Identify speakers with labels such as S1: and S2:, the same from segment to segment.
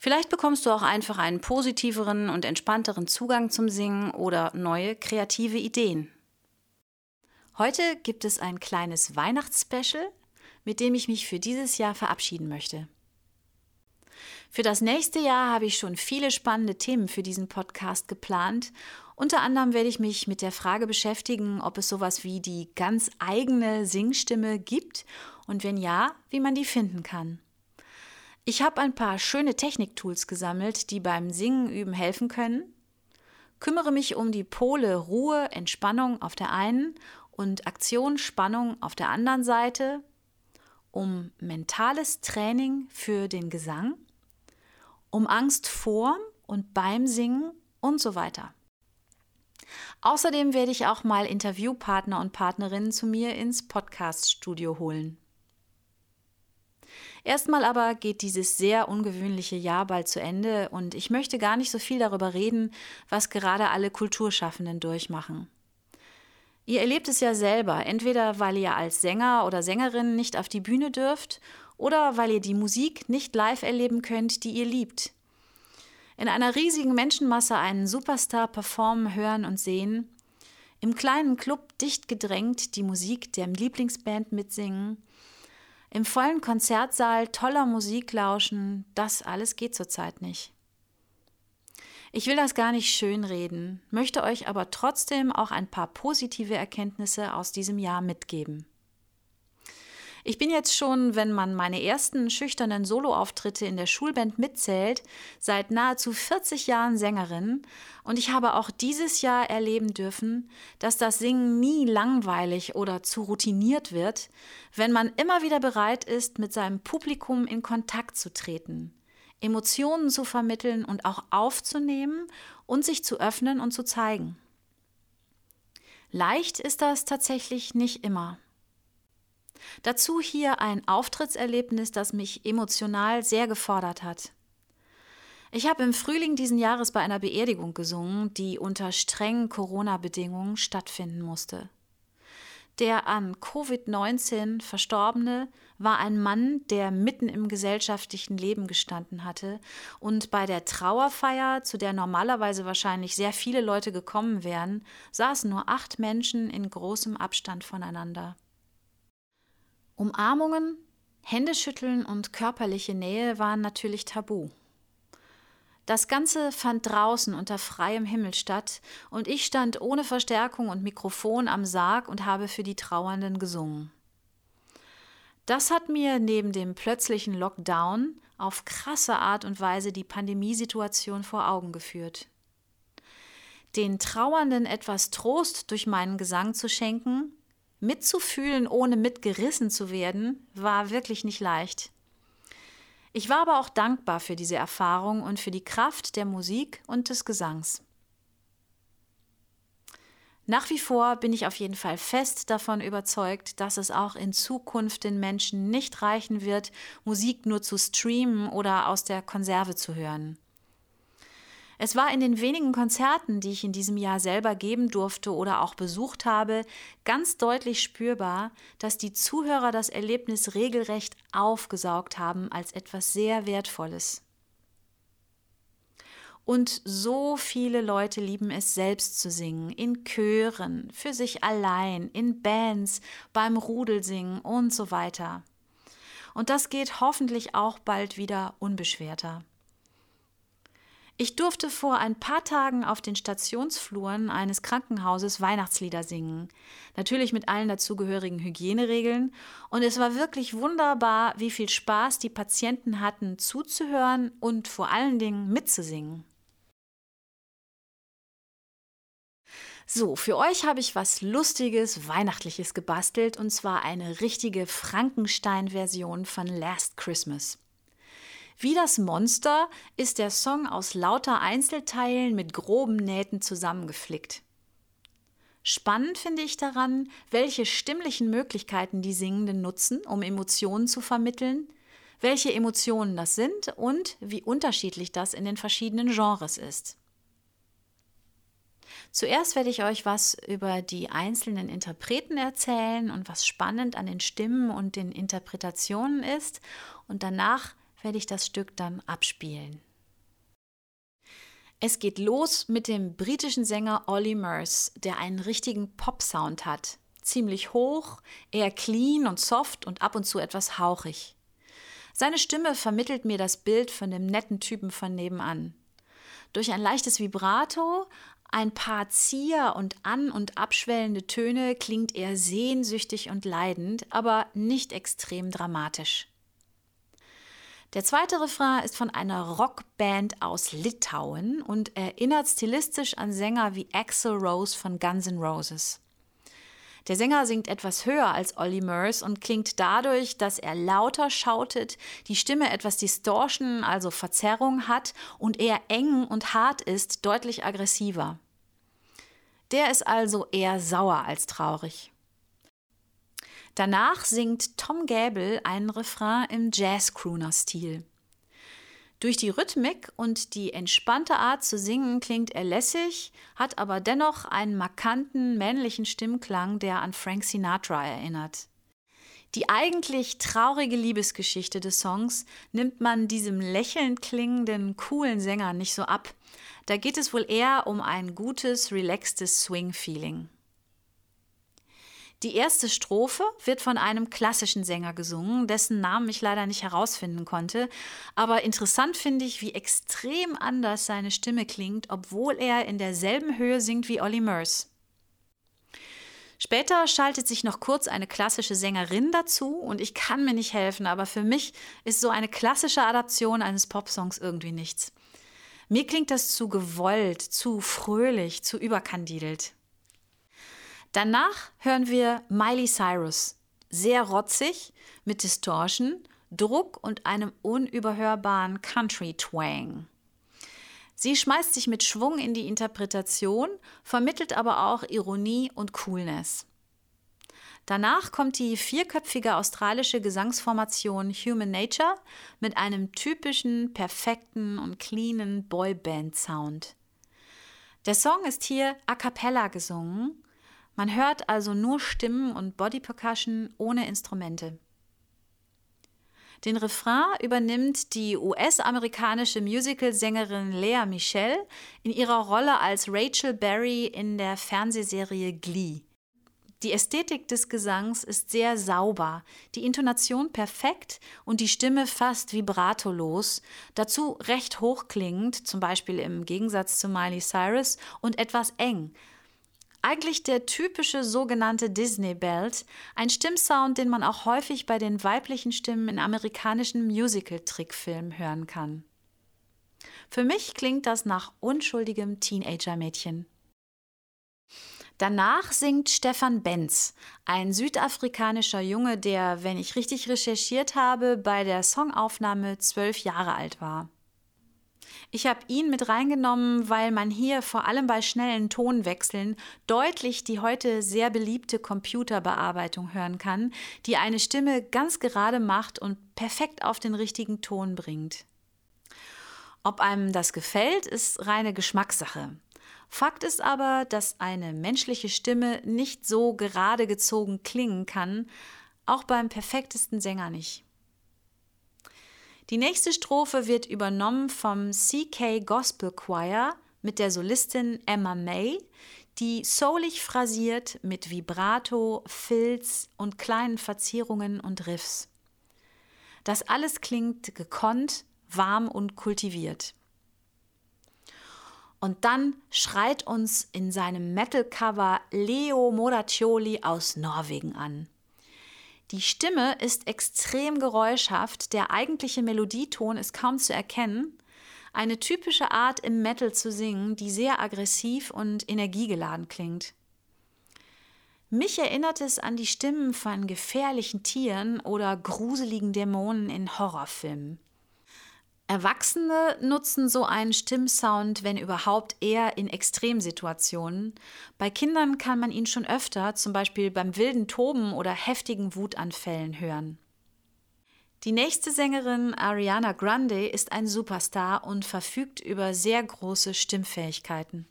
S1: Vielleicht bekommst du auch einfach einen positiveren und entspannteren Zugang zum Singen oder neue kreative Ideen. Heute gibt es ein kleines Weihnachtsspecial, mit dem ich mich für dieses Jahr verabschieden möchte. Für das nächste Jahr habe ich schon viele spannende Themen für diesen Podcast geplant unter anderem werde ich mich mit der Frage beschäftigen, ob es sowas wie die ganz eigene Singstimme gibt und wenn ja, wie man die finden kann. Ich habe ein paar schöne Techniktools gesammelt, die beim Singen üben helfen können. Kümmere mich um die Pole Ruhe, Entspannung auf der einen und Aktion, Spannung auf der anderen Seite, um mentales Training für den Gesang, um Angst vor und beim Singen und so weiter. Außerdem werde ich auch mal Interviewpartner und Partnerinnen zu mir ins Podcast-Studio holen. Erstmal aber geht dieses sehr ungewöhnliche Jahr bald zu Ende und ich möchte gar nicht so viel darüber reden, was gerade alle Kulturschaffenden durchmachen. Ihr erlebt es ja selber, entweder weil ihr als Sänger oder Sängerin nicht auf die Bühne dürft oder weil ihr die Musik nicht live erleben könnt, die ihr liebt in einer riesigen Menschenmasse einen Superstar performen, hören und sehen, im kleinen Club dicht gedrängt die Musik der Lieblingsband mitsingen, im vollen Konzertsaal toller Musik lauschen, das alles geht zurzeit nicht. Ich will das gar nicht schönreden, möchte euch aber trotzdem auch ein paar positive Erkenntnisse aus diesem Jahr mitgeben. Ich bin jetzt schon, wenn man meine ersten schüchternen Soloauftritte in der Schulband mitzählt, seit nahezu 40 Jahren Sängerin und ich habe auch dieses Jahr erleben dürfen, dass das Singen nie langweilig oder zu routiniert wird, wenn man immer wieder bereit ist, mit seinem Publikum in Kontakt zu treten, Emotionen zu vermitteln und auch aufzunehmen und sich zu öffnen und zu zeigen. Leicht ist das tatsächlich nicht immer. Dazu hier ein Auftrittserlebnis, das mich emotional sehr gefordert hat. Ich habe im Frühling diesen Jahres bei einer Beerdigung gesungen, die unter strengen Corona-Bedingungen stattfinden musste. Der an Covid-19 Verstorbene war ein Mann, der mitten im gesellschaftlichen Leben gestanden hatte und bei der Trauerfeier, zu der normalerweise wahrscheinlich sehr viele Leute gekommen wären, saßen nur acht Menschen in großem Abstand voneinander. Umarmungen, Händeschütteln und körperliche Nähe waren natürlich tabu. Das Ganze fand draußen unter freiem Himmel statt und ich stand ohne Verstärkung und Mikrofon am Sarg und habe für die Trauernden gesungen. Das hat mir neben dem plötzlichen Lockdown auf krasse Art und Weise die Pandemiesituation vor Augen geführt. Den Trauernden etwas Trost durch meinen Gesang zu schenken, Mitzufühlen, ohne mitgerissen zu werden, war wirklich nicht leicht. Ich war aber auch dankbar für diese Erfahrung und für die Kraft der Musik und des Gesangs. Nach wie vor bin ich auf jeden Fall fest davon überzeugt, dass es auch in Zukunft den Menschen nicht reichen wird, Musik nur zu streamen oder aus der Konserve zu hören. Es war in den wenigen Konzerten, die ich in diesem Jahr selber geben durfte oder auch besucht habe, ganz deutlich spürbar, dass die Zuhörer das Erlebnis regelrecht aufgesaugt haben als etwas sehr Wertvolles. Und so viele Leute lieben es selbst zu singen, in Chören, für sich allein, in Bands, beim Rudelsingen und so weiter. Und das geht hoffentlich auch bald wieder unbeschwerter. Ich durfte vor ein paar Tagen auf den Stationsfluren eines Krankenhauses Weihnachtslieder singen. Natürlich mit allen dazugehörigen Hygieneregeln. Und es war wirklich wunderbar, wie viel Spaß die Patienten hatten, zuzuhören und vor allen Dingen mitzusingen. So, für euch habe ich was Lustiges, Weihnachtliches gebastelt und zwar eine richtige Frankenstein-Version von Last Christmas. Wie das Monster ist der Song aus lauter Einzelteilen mit groben Nähten zusammengeflickt. Spannend finde ich daran, welche stimmlichen Möglichkeiten die Singenden nutzen, um Emotionen zu vermitteln, welche Emotionen das sind und wie unterschiedlich das in den verschiedenen Genres ist. Zuerst werde ich euch was über die einzelnen Interpreten erzählen und was spannend an den Stimmen und den Interpretationen ist und danach werde ich das Stück dann abspielen. Es geht los mit dem britischen Sänger Ollie Murs, der einen richtigen Pop-Sound hat. Ziemlich hoch, eher clean und soft und ab und zu etwas hauchig. Seine Stimme vermittelt mir das Bild von dem netten Typen von nebenan. Durch ein leichtes Vibrato, ein paar Zier- und an- und abschwellende Töne klingt er sehnsüchtig und leidend, aber nicht extrem dramatisch. Der zweite Refrain ist von einer Rockband aus Litauen und erinnert stilistisch an Sänger wie Axel Rose von Guns N' Roses. Der Sänger singt etwas höher als Ollie Murs und klingt dadurch, dass er lauter schautet, die Stimme etwas Distortion, also Verzerrung hat und eher eng und hart ist, deutlich aggressiver. Der ist also eher sauer als traurig. Danach singt Tom Gäbel einen Refrain im Jazz-Crooner-Stil. Durch die Rhythmik und die entspannte Art zu singen klingt er lässig, hat aber dennoch einen markanten männlichen Stimmklang, der an Frank Sinatra erinnert. Die eigentlich traurige Liebesgeschichte des Songs nimmt man diesem lächelnd klingenden, coolen Sänger nicht so ab. Da geht es wohl eher um ein gutes, relaxtes Swing-Feeling. Die erste Strophe wird von einem klassischen Sänger gesungen, dessen Namen ich leider nicht herausfinden konnte. Aber interessant finde ich, wie extrem anders seine Stimme klingt, obwohl er in derselben Höhe singt wie Olly Murs. Später schaltet sich noch kurz eine klassische Sängerin dazu und ich kann mir nicht helfen, aber für mich ist so eine klassische Adaption eines Popsongs irgendwie nichts. Mir klingt das zu gewollt, zu fröhlich, zu überkandidelt. Danach hören wir Miley Cyrus, sehr rotzig, mit Distortion, Druck und einem unüberhörbaren Country-Twang. Sie schmeißt sich mit Schwung in die Interpretation, vermittelt aber auch Ironie und Coolness. Danach kommt die vierköpfige australische Gesangsformation Human Nature mit einem typischen, perfekten und cleanen Boyband-Sound. Der Song ist hier a cappella gesungen man hört also nur Stimmen und Body Percussion ohne Instrumente. Den Refrain übernimmt die US-amerikanische Musical-Sängerin Lea Michelle in ihrer Rolle als Rachel Berry in der Fernsehserie Glee. Die Ästhetik des Gesangs ist sehr sauber, die Intonation perfekt und die Stimme fast vibratolos, dazu recht hochklingend, zum Beispiel im Gegensatz zu Miley Cyrus, und etwas eng, eigentlich der typische sogenannte Disney-Belt, ein Stimmsound, den man auch häufig bei den weiblichen Stimmen in amerikanischen Musical-Trickfilmen hören kann. Für mich klingt das nach unschuldigem Teenager-Mädchen. Danach singt Stefan Benz, ein südafrikanischer Junge, der, wenn ich richtig recherchiert habe, bei der Songaufnahme zwölf Jahre alt war. Ich habe ihn mit reingenommen, weil man hier vor allem bei schnellen Tonwechseln deutlich die heute sehr beliebte Computerbearbeitung hören kann, die eine Stimme ganz gerade macht und perfekt auf den richtigen Ton bringt. Ob einem das gefällt, ist reine Geschmackssache. Fakt ist aber, dass eine menschliche Stimme nicht so gerade gezogen klingen kann, auch beim perfektesten Sänger nicht. Die nächste Strophe wird übernommen vom CK Gospel Choir mit der Solistin Emma May, die soulig phrasiert mit Vibrato, Filz und kleinen Verzierungen und Riffs. Das alles klingt gekonnt, warm und kultiviert. Und dann schreit uns in seinem Metal-Cover Leo Moraccioli aus Norwegen an. Die Stimme ist extrem geräuschhaft, der eigentliche Melodieton ist kaum zu erkennen. Eine typische Art im Metal zu singen, die sehr aggressiv und energiegeladen klingt. Mich erinnert es an die Stimmen von gefährlichen Tieren oder gruseligen Dämonen in Horrorfilmen. Erwachsene nutzen so einen Stimmsound, wenn überhaupt, eher in Extremsituationen. Bei Kindern kann man ihn schon öfter, zum Beispiel beim wilden Toben oder heftigen Wutanfällen hören. Die nächste Sängerin, Ariana Grande, ist ein Superstar und verfügt über sehr große Stimmfähigkeiten.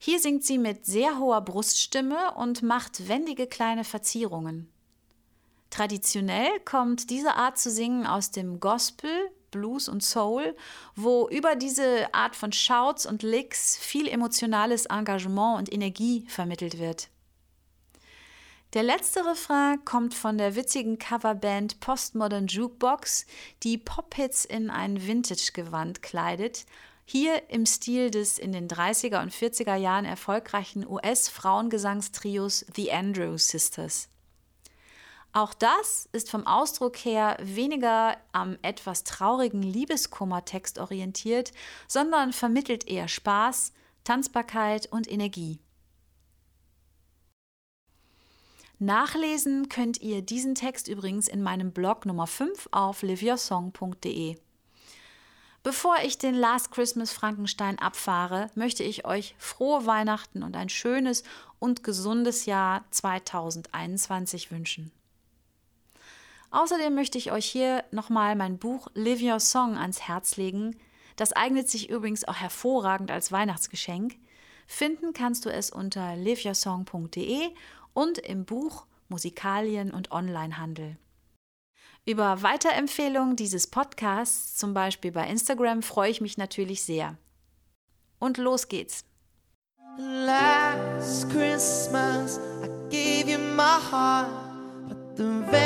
S1: Hier singt sie mit sehr hoher Bruststimme und macht wendige kleine Verzierungen. Traditionell kommt diese Art zu singen aus dem Gospel, Blues und Soul, wo über diese Art von Shouts und Licks viel emotionales Engagement und Energie vermittelt wird. Der letzte Refrain kommt von der witzigen Coverband Postmodern Jukebox, die Pop-Hits in ein Vintage-Gewand kleidet, hier im Stil des in den 30er und 40er Jahren erfolgreichen US-Frauengesangstrios The Andrew Sisters. Auch das ist vom Ausdruck her weniger am etwas traurigen Liebeskummertext orientiert, sondern vermittelt eher Spaß, Tanzbarkeit und Energie. Nachlesen könnt ihr diesen Text übrigens in meinem Blog Nummer 5 auf liveyoursong.de. Bevor ich den Last Christmas Frankenstein abfahre, möchte ich euch frohe Weihnachten und ein schönes und gesundes Jahr 2021 wünschen. Außerdem möchte ich euch hier nochmal mein Buch Live Your Song ans Herz legen. Das eignet sich übrigens auch hervorragend als Weihnachtsgeschenk. Finden kannst du es unter liveyoursong.de und im Buch Musikalien und Onlinehandel. Über Weiterempfehlungen dieses Podcasts, zum Beispiel bei Instagram, freue ich mich natürlich sehr. Und los geht's. Last Christmas I gave you my heart, but the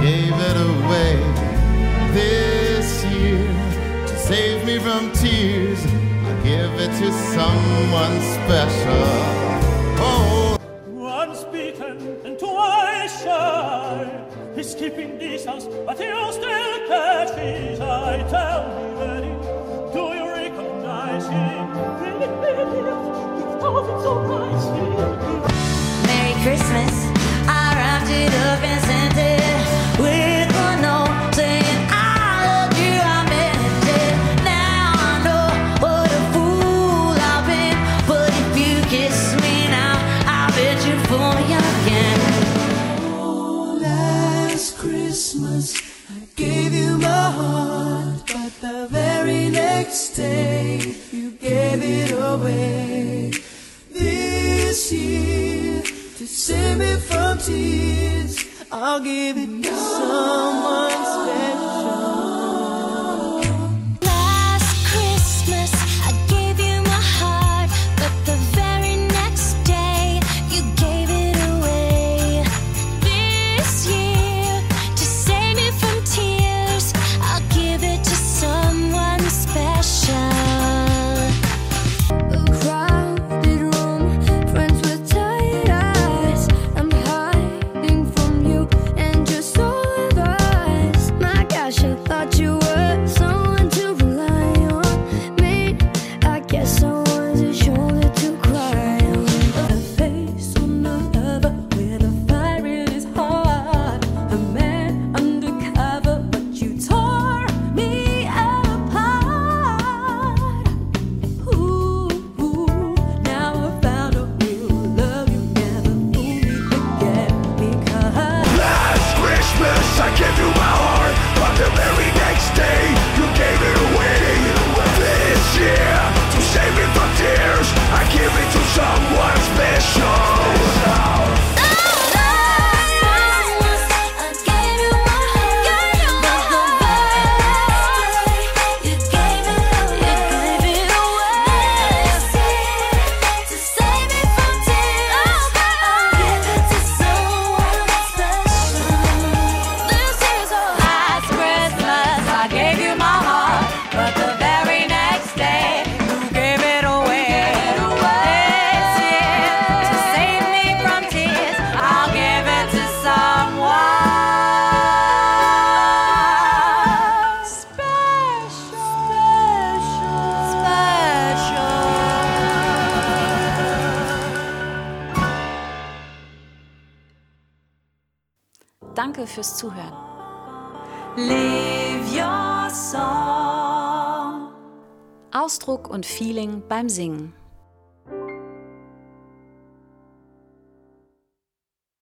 S1: gave it away this year to save me from tears. I give it to someone special. Oh, once beaten and twice shy. He's keeping distance, but he'll still catch his eye. Tell me, Eddie, do you recognize him? Merry Christmas. I wrapped it up and give it. Danke fürs Zuhören.
S2: Live your song.
S1: Ausdruck und Feeling beim Singen.